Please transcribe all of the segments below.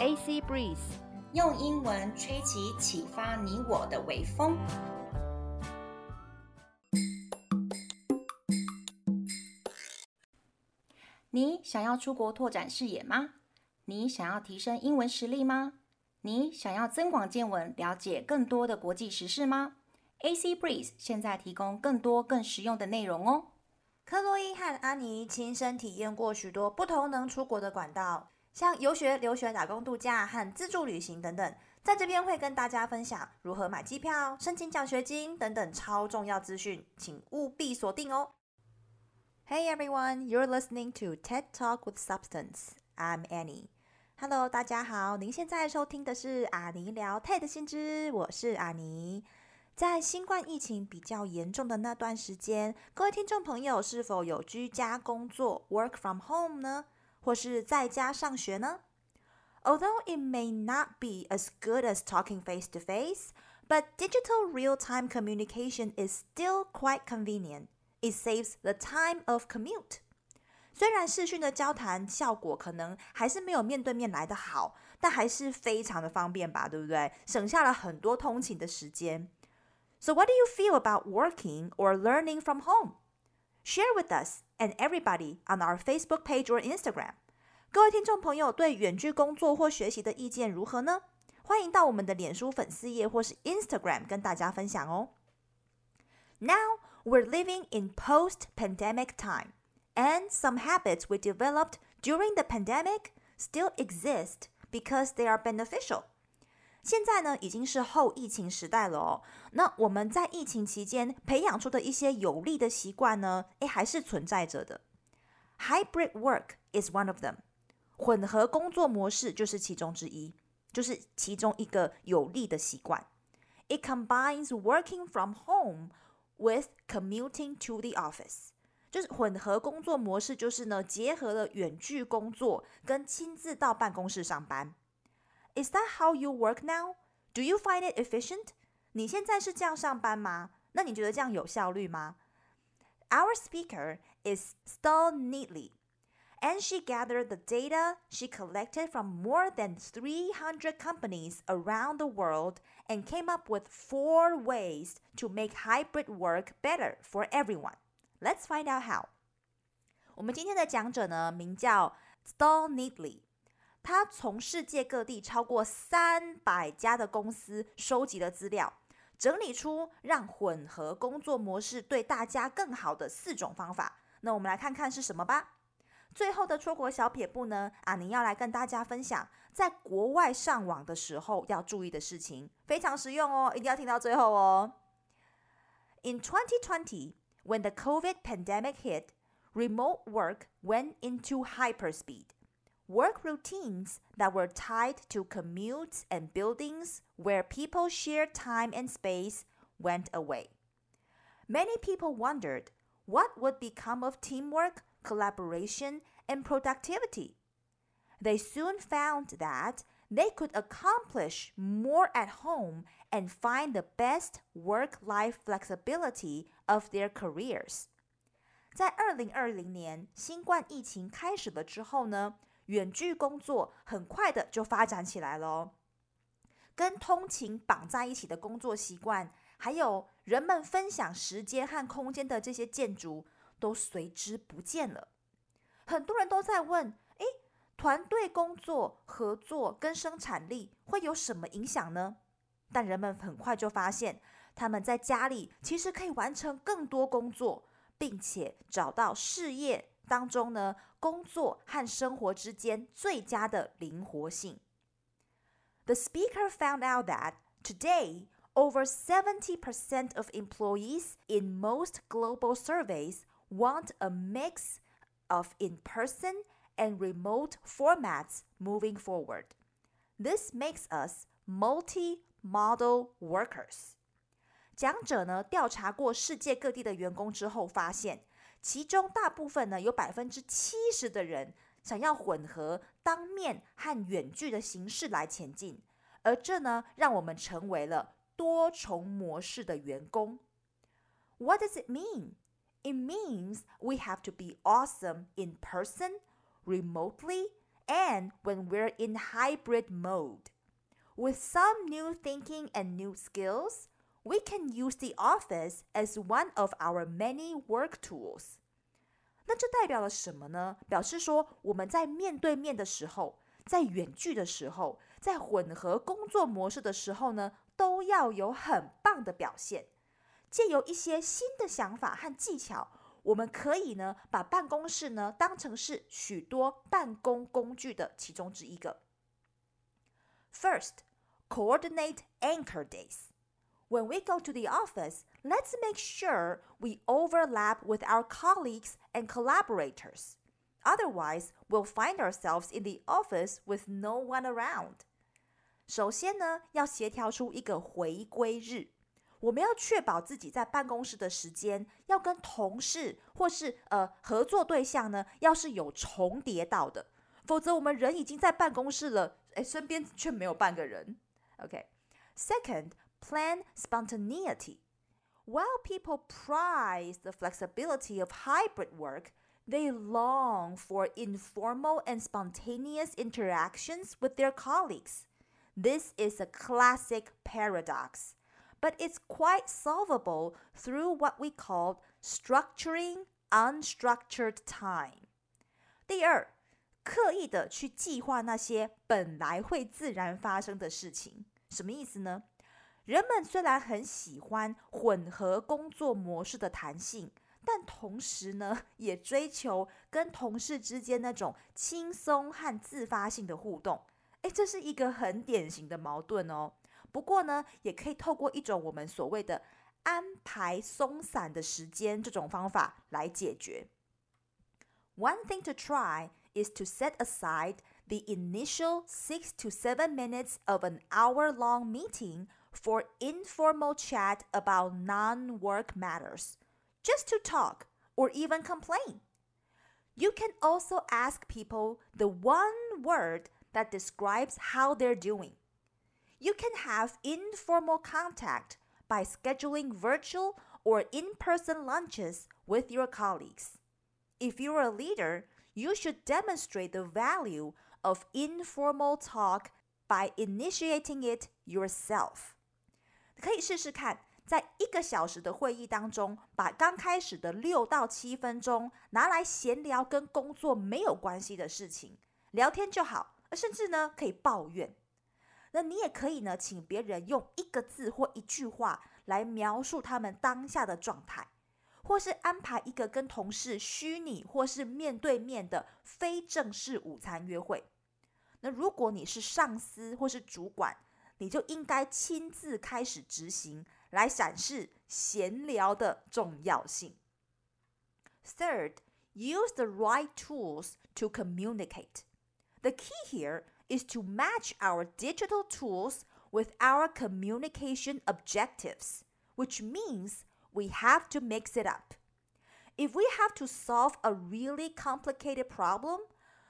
AC Breeze，用英文吹起启发你我的微风。你想要出国拓展视野吗？你想要提升英文实力吗？你想要增广见闻，了解更多的国际时事吗？AC Breeze 现在提供更多更实用的内容哦。克洛伊和安妮亲身体验过许多不同能出国的管道，像游学、留学、打工度假和自助旅行等等。在这边会跟大家分享如何买机票、申请奖学金等等超重要资讯，请务必锁定哦。Hey everyone, you're listening to TED Talk with Substance. I'm Annie. Hello，大家好，您现在收听的是阿尼聊 TED 新知，我是阿尼。在新冠疫情比较严重的那段时间，各位听众朋友是否有居家工作 （work from home） 呢？或是在家上学呢？Although it may not be as good as talking face to face, but digital real-time communication is still quite convenient. It saves the time of commute. 虽然视讯的交谈效果可能还是没有面对面来得好，但还是非常的方便吧，对不对？省下了很多通勤的时间。So what do you feel about working or learning from home? Share with us and everybody on our Facebook page or Instagram. 各位听众朋友对远距工作或学习的意见如何呢？欢迎到我们的脸书粉丝页或是 Instagram 跟大家分享哦。Now we're living in post-pandemic time, and some habits we developed during the pandemic still exist because they are beneficial. 现在呢，已经是后疫情时代了哦。那我们在疫情期间培养出的一些有利的习惯呢，诶，还是存在着的。Hybrid work is one of them。混合工作模式就是其中之一，就是其中一个有利的习惯。It combines working from home with commuting to the office。就是混合工作模式，就是呢，结合了远距工作跟亲自到办公室上班。Is that how you work now? Do you find it efficient? 你现在是这样上班吗？那你觉得这样有效率吗？Our speaker is Stall Neatley, and she gathered the data she collected from more than 300 companies around the world and came up with four ways to make hybrid work better for everyone. Let's find out how. 我们今天的讲者呢，名叫 Stall Neatley。 他从世界各地超过三百家的公司收集了资料，整理出让混合工作模式对大家更好的四种方法。那我们来看看是什么吧。最后的出国小撇步呢，阿尼要来跟大家分享，在国外上网的时候要注意的事情，非常实用哦，一定要听到最后哦。In 2020, when the COVID pandemic hit, remote work went into hyperspeed. Work routines that were tied to commutes and buildings where people shared time and space went away. Many people wondered what would become of teamwork, collaboration, and productivity. They soon found that they could accomplish more at home and find the best work-life flexibility of their careers. 在二零二零年新冠疫情开始了之后呢， 远距工作很快的就发展起来了，跟通勤绑在一起的工作习惯，还有人们分享时间和空间的这些建筑，都随之不见了。很多人都在问：诶，团队工作、合作跟生产力会有什么影响呢？但人们很快就发现，他们在家里其实可以完成更多工作，并且找到事业。当中呢，工作和生活之间最佳的灵活性。The speaker found out that today, over 70% of employees in most global surveys want a mix of in-person and remote formats moving forward. This makes us multi-model workers. 讲者呢，调查过世界各地的员工之后发现。 其中大部分呢，有百分之七十的人想要混合当面和远距的形式来前进，而这呢，让我们成为了多重模式的员工。What does it mean? It means we have to be awesome in person, remotely, and when we're in hybrid mode. With some new thinking and new skills, we can use the office as one of our many work tools. 那这代表了什么呢？表示说我们在面对面的时候，在远距的时候，在混合工作模式的时候呢，都要有很棒的表现。借由一些新的想法和技巧，我们可以呢把办公室呢当成是许多办公工具的其中之一个。First, coordinate anchor days. When we go to the office, let's make sure we overlap with our colleagues and collaborators. Otherwise, we'll find ourselves in the office with no one around. 首先呢，要协调出一个回归日。我们要确保自己在办公室的时间要跟同事或是呃合作对象呢，要是有重叠到的，否则我们人已经在办公室了，诶，身边却没有半个人。OK。Second, plan spontaneity. While people prize the flexibility of hybrid work, they long for informal and spontaneous interactions with their colleagues. This is a classic paradox, but it's quite solvable through what we call structuring unstructured time. 第二，刻意的去计划那些本来会自然发生的事情。什么意思呢？ 人们虽然很喜欢混合工作模式的弹性，但同时呢，也追求跟同事之间那种轻松和自发性的互动。诶，这是一个很典型的矛盾哦。不过呢，也可以透过一种我们所谓的安排松散的时间这种方法来解决。One thing to try is to set aside the initial six to seven minutes of an hour-long meeting for informal chat about non-work matters, just to talk or even complain. You can also ask people the one word that describes how they're doing. You can have informal contact by scheduling virtual or in-person lunches with your colleagues. If you're a leader, you should demonstrate the value of informal talk by initiating it yourself. 可以试试看，在一个小时的会议当中，把刚开始的六到七分钟拿来闲聊跟工作没有关系的事情，聊天就好，甚至呢可以抱怨。那你也可以呢，请别人用一个字或一句话来描述他们当下的状态，或是安排一个跟同事虚拟或是面对面的非正式午餐约会。那如果你是上司或是主管，你就应该亲自开始执行，来展示闲聊的重要性。Third, use the right tools to communicate. The key here is to match our digital tools with our communication objectives, which means we have to mix it up. If we have to solve a really complicated problem,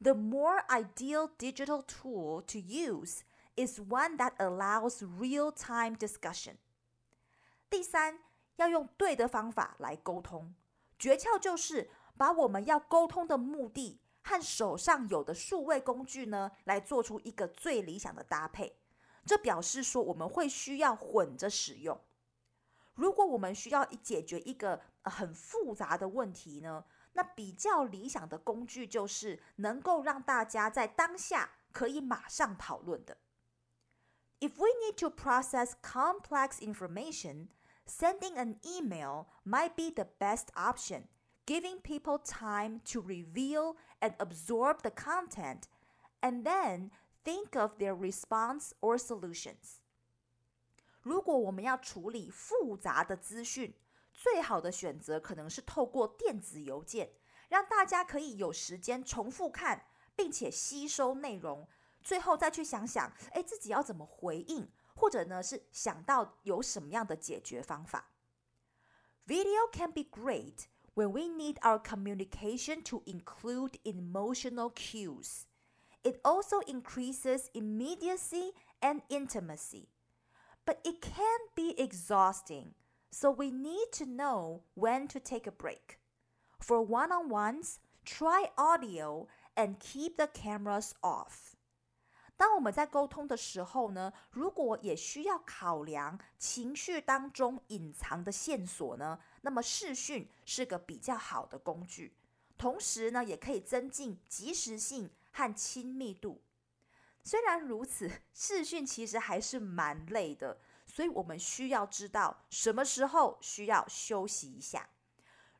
the more ideal digital tool to use is one that allows real-time discussion. 第三，要用对的方法来沟通。诀窍就是把我们要沟通的目的和手上有的数位工具呢，来做出一个最理想的搭配。这表示说我们会需要混着使用。如果我们需要解决一个很复杂的问题呢，那比较理想的工具就是能够让大家在当下可以马上讨论的。If we need to process complex information, sending an email might be the best option. giving people time to reveal and absorb the content, and then think of their response or solutions. 如果我们要处理复杂的资讯，最好的选择可能是透过电子邮件，让大家可以有时间重复看，并且吸收内容， 最后再去想想，诶，自己要怎么回应，或者呢是想到有什么样的解决方法。Video can be great. when we need our communication to include emotional cues. It also increases immediacy and intimacy. But it can be exhausting, so we need to know when to take a break. For one on ones, try audio and keep the cameras off。 当我们在沟通的时候呢，如果也需要考量情绪当中隐藏的线索呢，那么视讯是个比较好的工具。同时呢，也可以增进即时性和亲密度。虽然如此，视讯其实还是蛮累的，所以我们需要知道什么时候需要休息一下。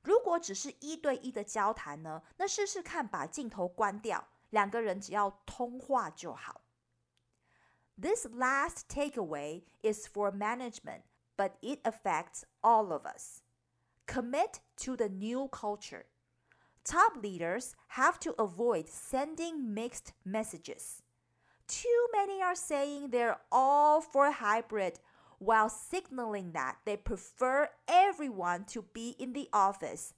如果只是一对一的交谈呢，那试试看把镜头关掉，两个人只要通话就好。This last takeaway is for management, but it affects all of us. Commit to the new culture. Top leaders have to avoid sending mixed messages. Too many are saying they're all for hybrid while signaling that they prefer everyone to be in the office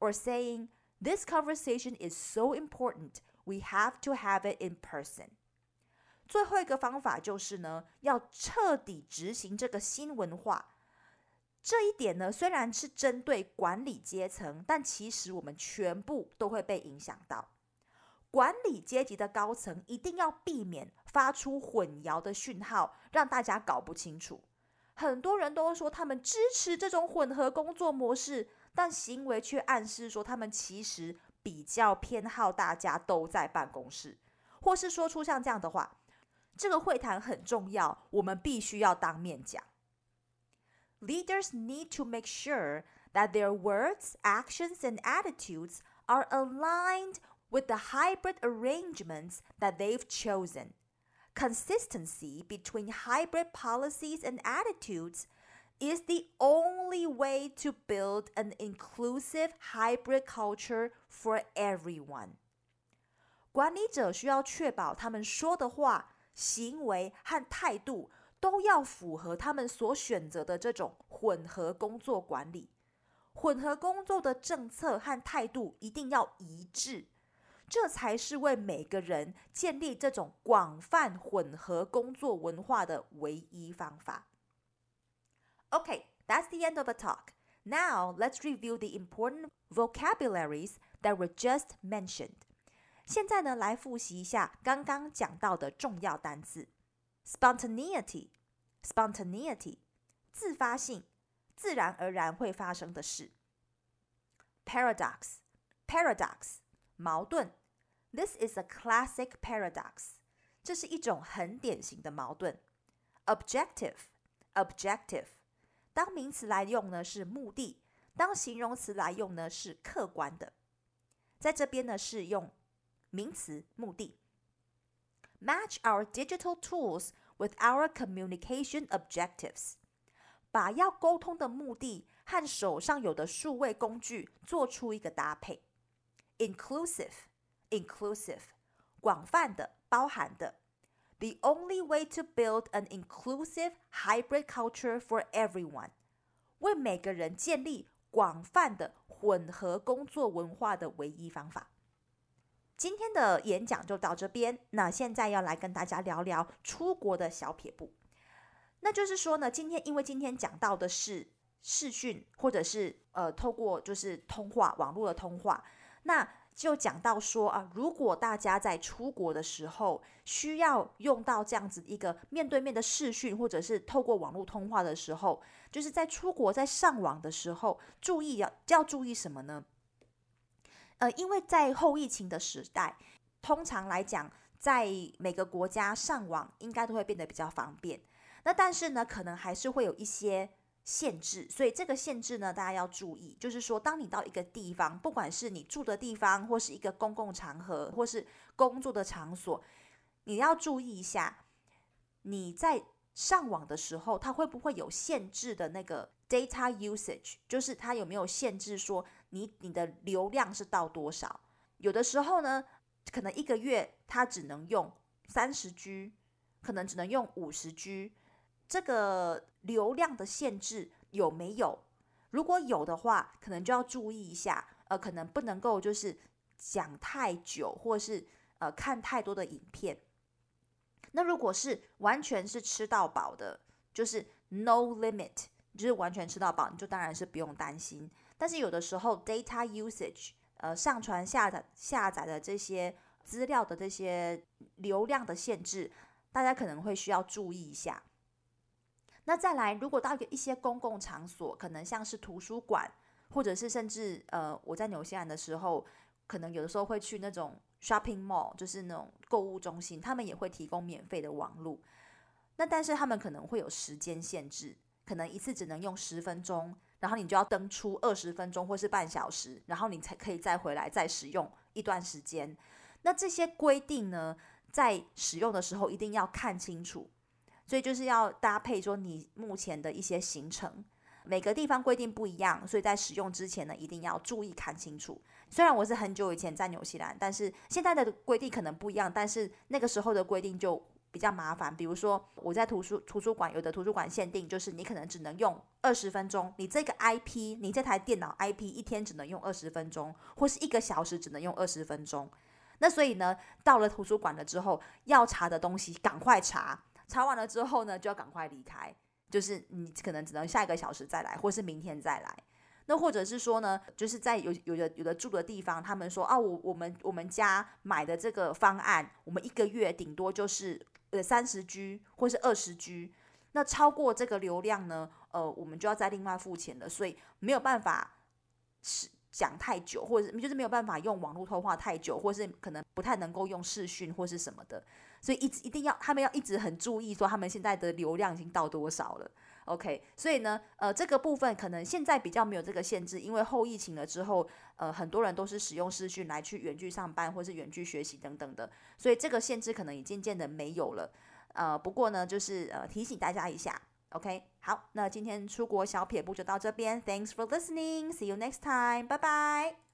or saying this conversation is so important, we have to have it in person. 最后一个方法就是呢，要彻底执行这个新文化。这一点呢，虽然是针对管理阶层，但其实我们全部都会被影响到。管理阶级的高层一定要避免发出混淆的讯号，让大家搞不清楚。很多人都说他们支持这种混合工作模式，但行为却暗示说他们其实比较偏好大家都在办公室，或是说出像这样的话。这个会谈很重要，我们必须要当面讲。Leaders need to make sure that their words, actions, and attitudes are aligned with the hybrid arrangements that they've chosen. Consistency between hybrid policies and attitudes is the only way to build an inclusive hybrid culture for everyone. 管理者需要确保他们说的话。 行为和态度都要符合他们所选择的这种混合工作管理。混合工作的政策和态度一定要一致，这才是为每个人建立这种广泛混合工作文化的唯一方法。Okay, that's the end of the talk. Now let's review the important vocabularies that were just mentioned. 现在呢，来复习一下刚刚讲到的重要单词：spontaneity，spontaneity，自发性，自然而然会发生的事；paradox，paradox，矛盾。This is a classic paradox，这是一种很典型的矛盾。objective，objective，当名词来用呢是目的，当形容词来用呢是客观的。在这边呢是用。名词目的，match our digital tools with our communication objectives，把要沟通的目的和手上有的数位工具做出一个搭配。inclusive，inclusive，广泛的、包含的。The only way to build an inclusive hybrid culture for everyone，为每个人建立广泛的混合工作文化的唯一方法。 今天的演讲就到这边。那现在要来跟大家聊聊出国的小撇步。那就是说呢，今天因为今天讲到的是视讯，或者是呃透过就是通话网络的通话，那就讲到说啊，如果大家在出国的时候需要用到这样子一个面对面的视讯，或者是透过网络通话的时候，就是在出国在上网的时候，注意要要注意什么呢？呃，因为在后疫情的时代，通常来讲，在每个国家上网应该都会变得比较方便。那但是呢，可能还是会有一些限制，所以这个限制呢，大家要注意。就是说，当你到一个地方，不管是你住的地方，或是一个公共场合，或是工作的场所，你要注意一下，你在上网的时候，它会不会有限制的那个 data usage，就是它有没有限制说。你你的流量是到多少？有的时候呢，可能一个月它只能用三十 G，可能只能用五十 G。这个流量的限制有没有？如果有的话，可能就要注意一下。呃，可能不能够就是讲太久，或是呃看太多的影片。那如果是完全是吃到饱的，就是 no limit，就是完全吃到饱，你就当然是不用担心。但是有的时候，data usage 呃上传下载下载的这些资料的这些流量的限制，大家可能会需要注意一下。那再来，如果到一些公共场所，可能像是图书馆，或者是甚至呃，我在纽西兰的时候，可能有的时候会去那种 shopping mall，就是那种购物中心，他们也会提供免费的网络。那但是他们可能会有时间限制，可能一次只能用十分钟，然后你就要登出二十分钟或是半小时，然后你才可以再回来再使用一段时间。那这些规定呢，在使用的时候一定要看清楚。所以就是要搭配说你目前的一些行程，每个地方规定不一样，所以在使用之前呢，一定要注意看清楚。虽然我是很久以前在纽西兰，但是现在的规定可能不一样，但是那个时候的规定就比较麻烦。比如说我在图书图书馆，有的图书馆限定就是你可能只能用二十分钟，你这个 IP，你这台电脑 IP 一天只能用二十分钟，或是一个小时只能用二十分钟。那所以呢，到了图书馆了之后，要查的东西赶快查。查完了之后呢，就要赶快离开，就是你可能只能下一个小时再来，或是明天再来。那或者是说呢，就是在有有的有的住的地方，他们说啊，我我们我们家买的这个方案，我们一个月顶多就是呃三十 G 或是二十 G，那超过这个流量呢，呃，我们就要再另外付钱了，所以没有办法是讲太久，或者就是没有办法用网络通话太久，或是可能不太能够用视讯或是什么的。所以一直一定要，他们要一直很注意，说他们现在的流量已经到多少了。OK，所以呢，呃，这个部分可能现在比较没有这个限制，因为后疫情了之后，呃，很多人都是使用视讯来去远距上班或是远距学习等等的，所以这个限制可能也渐渐的没有了。呃，不过呢，就是呃提醒大家一下。OK，好，那今天出国小撇步就到这边，Thanks for listening，See you next time，拜拜。